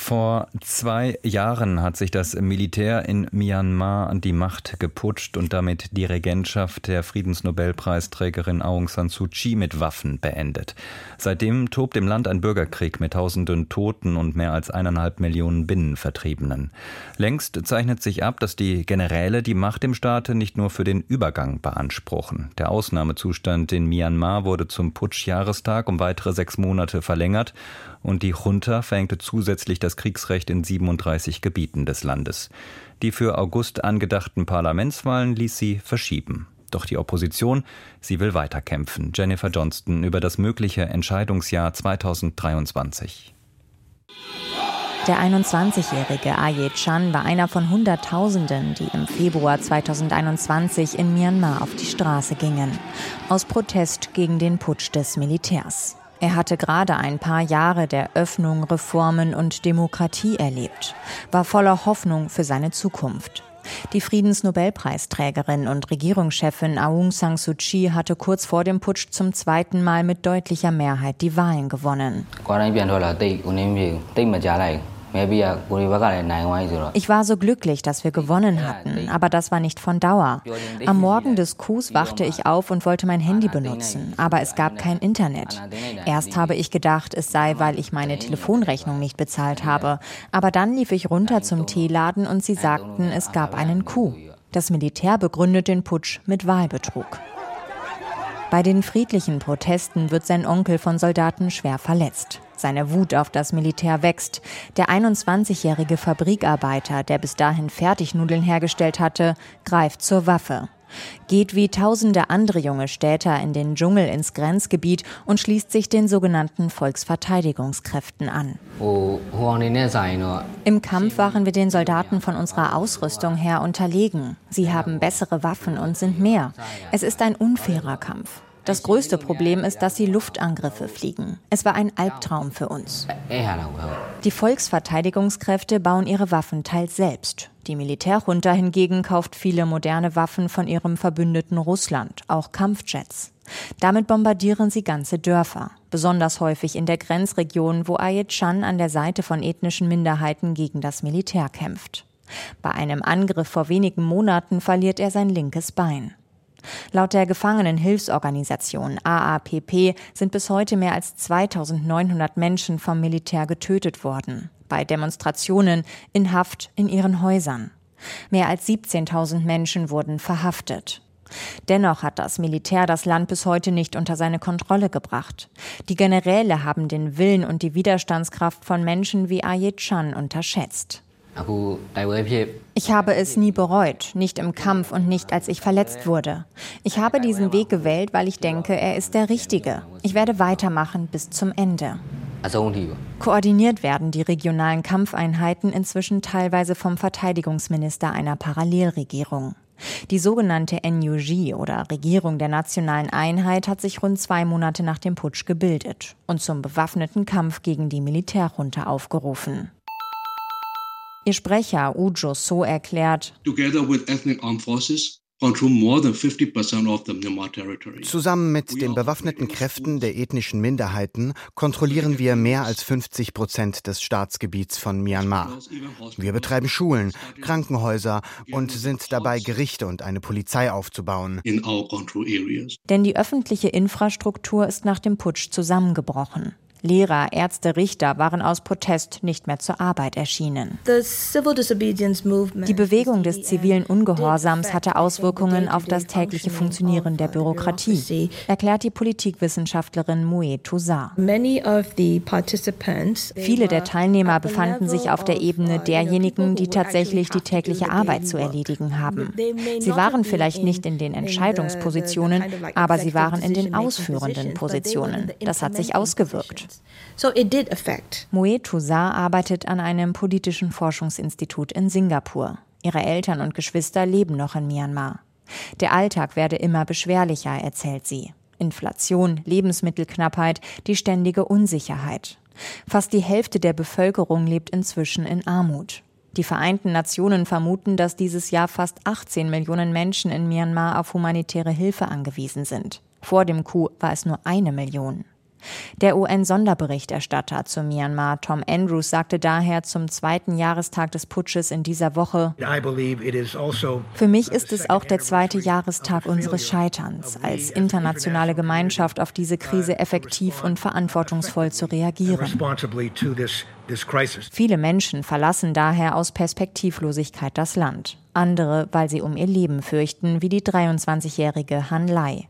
Vor zwei Jahren hat sich das Militär in Myanmar an die Macht geputscht und damit die Regentschaft der Friedensnobelpreisträgerin Aung San Suu Kyi mit Waffen beendet. Seitdem tobt im Land ein Bürgerkrieg mit tausenden Toten und mehr als eineinhalb Millionen Binnenvertriebenen. Längst zeichnet sich ab, dass die Generäle die Macht im Staate nicht nur für den Übergang beanspruchen. Der Ausnahmezustand in Myanmar wurde zum Putschjahrestag um weitere sechs Monate verlängert und die Junta verhängte zusätzlich das Kriegsrecht in 37 Gebieten des Landes. Die für August angedachten Parlamentswahlen ließ sie verschieben. Doch die Opposition, sie will weiterkämpfen. Jennifer Johnston über das mögliche Entscheidungsjahr 2023. Der 21-jährige Aye Chan war einer von Hunderttausenden, die im Februar 2021 in Myanmar auf die Straße gingen, aus Protest gegen den Putsch des Militärs. Er hatte gerade ein paar Jahre der Öffnung, Reformen und Demokratie erlebt, war voller Hoffnung für seine Zukunft. Die Friedensnobelpreisträgerin und Regierungschefin Aung San Suu Kyi hatte kurz vor dem Putsch zum zweiten Mal mit deutlicher Mehrheit die Wahlen gewonnen. Ich war so glücklich, dass wir gewonnen hatten, aber das war nicht von Dauer. Am Morgen des Coups wachte ich auf und wollte mein Handy benutzen, aber es gab kein Internet. Erst habe ich gedacht, es sei, weil ich meine Telefonrechnung nicht bezahlt habe, aber dann lief ich runter zum Teeladen und sie sagten, es gab einen Coup. Das Militär begründet den Putsch mit Wahlbetrug. Bei den friedlichen Protesten wird sein Onkel von Soldaten schwer verletzt. Seine Wut auf das Militär wächst. Der 21-jährige Fabrikarbeiter, der bis dahin Fertignudeln hergestellt hatte, greift zur Waffe geht wie tausende andere junge Städter in den Dschungel ins Grenzgebiet und schließt sich den sogenannten Volksverteidigungskräften an. Im Kampf waren wir den Soldaten von unserer Ausrüstung her unterlegen. Sie haben bessere Waffen und sind mehr. Es ist ein unfairer Kampf. Das größte Problem ist, dass sie Luftangriffe fliegen. Es war ein Albtraum für uns. Die Volksverteidigungskräfte bauen ihre Waffen teils selbst. Die Militärjunta hingegen kauft viele moderne Waffen von ihrem Verbündeten Russland, auch Kampfjets. Damit bombardieren sie ganze Dörfer, besonders häufig in der Grenzregion, wo Ayet-Chan an der Seite von ethnischen Minderheiten gegen das Militär kämpft. Bei einem Angriff vor wenigen Monaten verliert er sein linkes Bein. Laut der Gefangenenhilfsorganisation AAPP sind bis heute mehr als 2900 Menschen vom Militär getötet worden. Bei Demonstrationen, in Haft, in ihren Häusern. Mehr als 17.000 Menschen wurden verhaftet. Dennoch hat das Militär das Land bis heute nicht unter seine Kontrolle gebracht. Die Generäle haben den Willen und die Widerstandskraft von Menschen wie Ayet Chan unterschätzt. Ich habe es nie bereut, nicht im Kampf und nicht als ich verletzt wurde. Ich habe diesen Weg gewählt, weil ich denke, er ist der richtige. Ich werde weitermachen bis zum Ende. Koordiniert werden die regionalen Kampfeinheiten inzwischen teilweise vom Verteidigungsminister einer Parallelregierung. Die sogenannte NUG oder Regierung der nationalen Einheit hat sich rund zwei Monate nach dem Putsch gebildet und zum bewaffneten Kampf gegen die Militärjunta aufgerufen. Ihr Sprecher Ujo So erklärt, Together with ethnic armed forces, Zusammen mit den bewaffneten Kräften der ethnischen Minderheiten kontrollieren wir mehr als 50 Prozent des Staatsgebiets von Myanmar. Wir betreiben Schulen, Krankenhäuser und sind dabei, Gerichte und eine Polizei aufzubauen. Denn die öffentliche Infrastruktur ist nach dem Putsch zusammengebrochen. Lehrer, Ärzte, Richter waren aus Protest nicht mehr zur Arbeit erschienen. Die Bewegung des zivilen Ungehorsams hatte Auswirkungen auf das tägliche Funktionieren der Bürokratie, erklärt die Politikwissenschaftlerin Mue Toussaint. Viele der Teilnehmer befanden sich auf der Ebene derjenigen, die tatsächlich die tägliche Arbeit zu erledigen haben. Sie waren vielleicht nicht in den Entscheidungspositionen, aber sie waren in den ausführenden Positionen. Das hat sich ausgewirkt. So it did affect. Moe Toussaint arbeitet an einem politischen Forschungsinstitut in Singapur. Ihre Eltern und Geschwister leben noch in Myanmar. Der Alltag werde immer beschwerlicher, erzählt sie. Inflation, Lebensmittelknappheit, die ständige Unsicherheit. Fast die Hälfte der Bevölkerung lebt inzwischen in Armut. Die Vereinten Nationen vermuten, dass dieses Jahr fast 18 Millionen Menschen in Myanmar auf humanitäre Hilfe angewiesen sind. Vor dem Coup war es nur eine Million. Der UN-Sonderberichterstatter zu Myanmar, Tom Andrews, sagte daher zum zweiten Jahrestag des Putsches in dieser Woche, also Für mich ist es auch der zweite Jahrestag unseres Scheiterns, als internationale Gemeinschaft auf diese Krise effektiv und verantwortungsvoll zu reagieren. Viele Menschen verlassen daher aus Perspektivlosigkeit das Land. Andere, weil sie um ihr Leben fürchten, wie die 23-jährige Han Lai.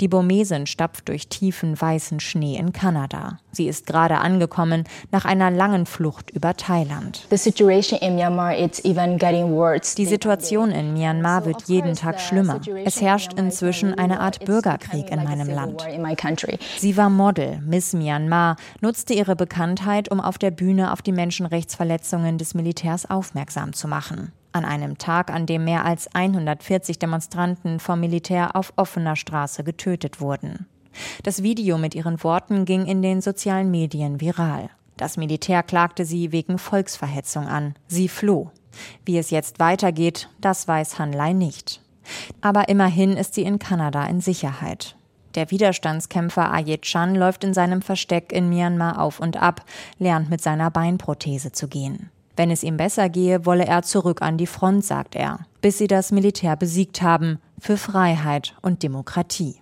Die Burmesin stapft durch tiefen weißen Schnee in Kanada. Sie ist gerade angekommen nach einer langen Flucht über Thailand. Die Situation in Myanmar wird jeden Tag schlimmer. Es herrscht inzwischen eine Art Bürgerkrieg in meinem Land. Sie war Model, Miss Myanmar, nutzte ihre Bekanntheit, um auf der Bühne auf die Menschenrechtsverletzungen des Militärs aufmerksam zu machen an einem Tag, an dem mehr als 140 Demonstranten vom Militär auf offener Straße getötet wurden. Das Video mit ihren Worten ging in den sozialen Medien viral. Das Militär klagte sie wegen Volksverhetzung an. Sie floh. Wie es jetzt weitergeht, das weiß Hanlei nicht. Aber immerhin ist sie in Kanada in Sicherheit. Der Widerstandskämpfer Ayet Chan läuft in seinem Versteck in Myanmar auf und ab, lernt mit seiner Beinprothese zu gehen. Wenn es ihm besser gehe, wolle er zurück an die Front, sagt er, bis sie das Militär besiegt haben, für Freiheit und Demokratie.